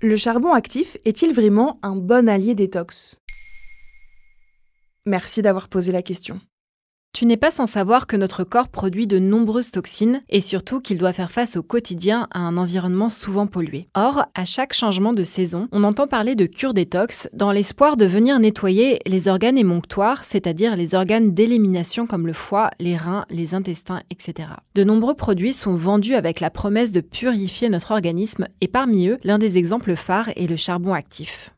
Le charbon actif est-il vraiment un bon allié détox? Merci d'avoir posé la question. Tu n'es pas sans savoir que notre corps produit de nombreuses toxines et surtout qu'il doit faire face au quotidien à un environnement souvent pollué. Or, à chaque changement de saison, on entend parler de cure détox dans l'espoir de venir nettoyer les organes émonctoires, c'est-à-dire les organes d'élimination comme le foie, les reins, les intestins, etc. De nombreux produits sont vendus avec la promesse de purifier notre organisme et parmi eux, l'un des exemples phares est le charbon actif.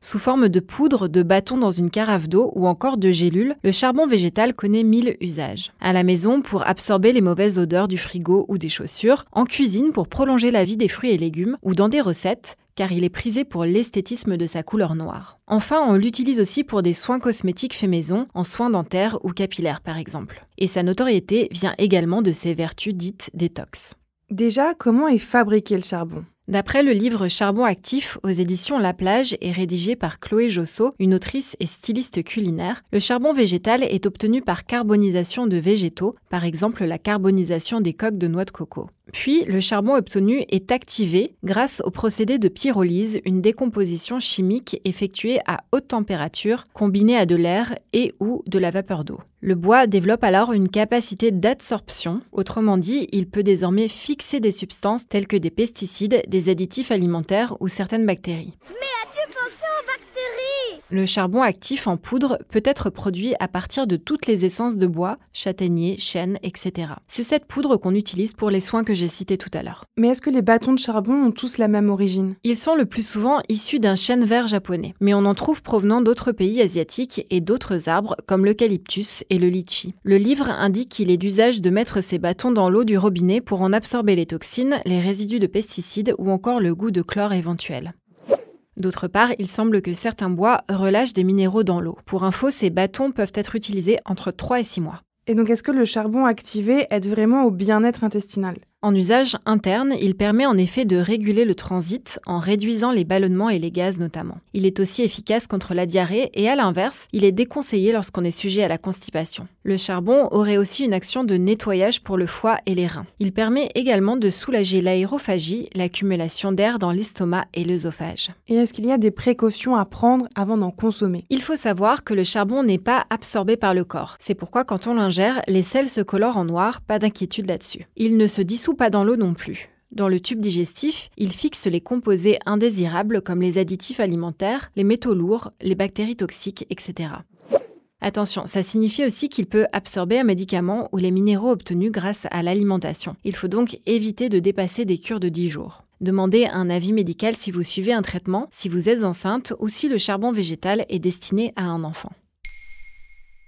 Sous forme de poudre, de bâton dans une carafe d'eau ou encore de gélules, le charbon végétal connaît mille usages. À la maison pour absorber les mauvaises odeurs du frigo ou des chaussures, en cuisine pour prolonger la vie des fruits et légumes ou dans des recettes car il est prisé pour l'esthétisme de sa couleur noire. Enfin, on l'utilise aussi pour des soins cosmétiques faits maison, en soins dentaires ou capillaires par exemple. Et sa notoriété vient également de ses vertus dites détox. Déjà, comment est fabriqué le charbon? D'après le livre Charbon actif aux éditions La Plage et rédigé par Chloé Josso, une autrice et styliste culinaire, le charbon végétal est obtenu par carbonisation de végétaux, par exemple la carbonisation des coques de noix de coco. Puis, le charbon obtenu est activé grâce au procédé de pyrolyse, une décomposition chimique effectuée à haute température combinée à de l'air et ou de la vapeur d'eau. Le bois développe alors une capacité d'adsorption, autrement dit, il peut désormais fixer des substances telles que des pesticides, des additifs alimentaires ou certaines bactéries Le charbon actif en poudre peut être produit à partir de toutes les essences de bois, châtaignier, chêne, etc. C'est cette poudre qu'on utilise pour les soins que j'ai cités tout à l'heure. Mais est-ce que les bâtons de charbon ont tous la même origine? Ils sont le plus souvent issus d'un chêne vert japonais, mais on en trouve provenant d'autres pays asiatiques et d'autres arbres comme l'eucalyptus et le litchi. Le livre indique qu'il est d'usage de mettre ces bâtons dans l'eau du robinet pour en absorber les toxines, les résidus de pesticides ou encore le goût de chlore éventuel. D'autre part, il semble que certains bois relâchent des minéraux dans l'eau. Pour info, ces bâtons peuvent être utilisés entre 3 et 6 mois. Et donc est-ce que le charbon activé aide vraiment au bien-être intestinal? En usage interne, il permet en effet de réguler le transit en réduisant les ballonnements et les gaz notamment. Il est aussi efficace contre la diarrhée et à l'inverse, il est déconseillé lorsqu'on est sujet à la constipation. Le charbon aurait aussi une action de nettoyage pour le foie et les reins. Il permet également de soulager l'aérophagie, l'accumulation d'air dans l'estomac et l'œsophage. Et est-ce qu'il y a des précautions à prendre avant d'en consommer? Il faut savoir que le charbon n'est pas absorbé par le corps. C'est pourquoi quand on l'ingère, les sels se colorent en noir, pas d'inquiétude là-dessus. Il ne se dissout pas dans l'eau non plus. Dans le tube digestif, il fixe les composés indésirables comme les additifs alimentaires, les métaux lourds, les bactéries toxiques, etc. Attention, ça signifie aussi qu'il peut absorber un médicament ou les minéraux obtenus grâce à l'alimentation. Il faut donc éviter de dépasser des cures de 10 jours. Demandez un avis médical si vous suivez un traitement, si vous êtes enceinte ou si le charbon végétal est destiné à un enfant.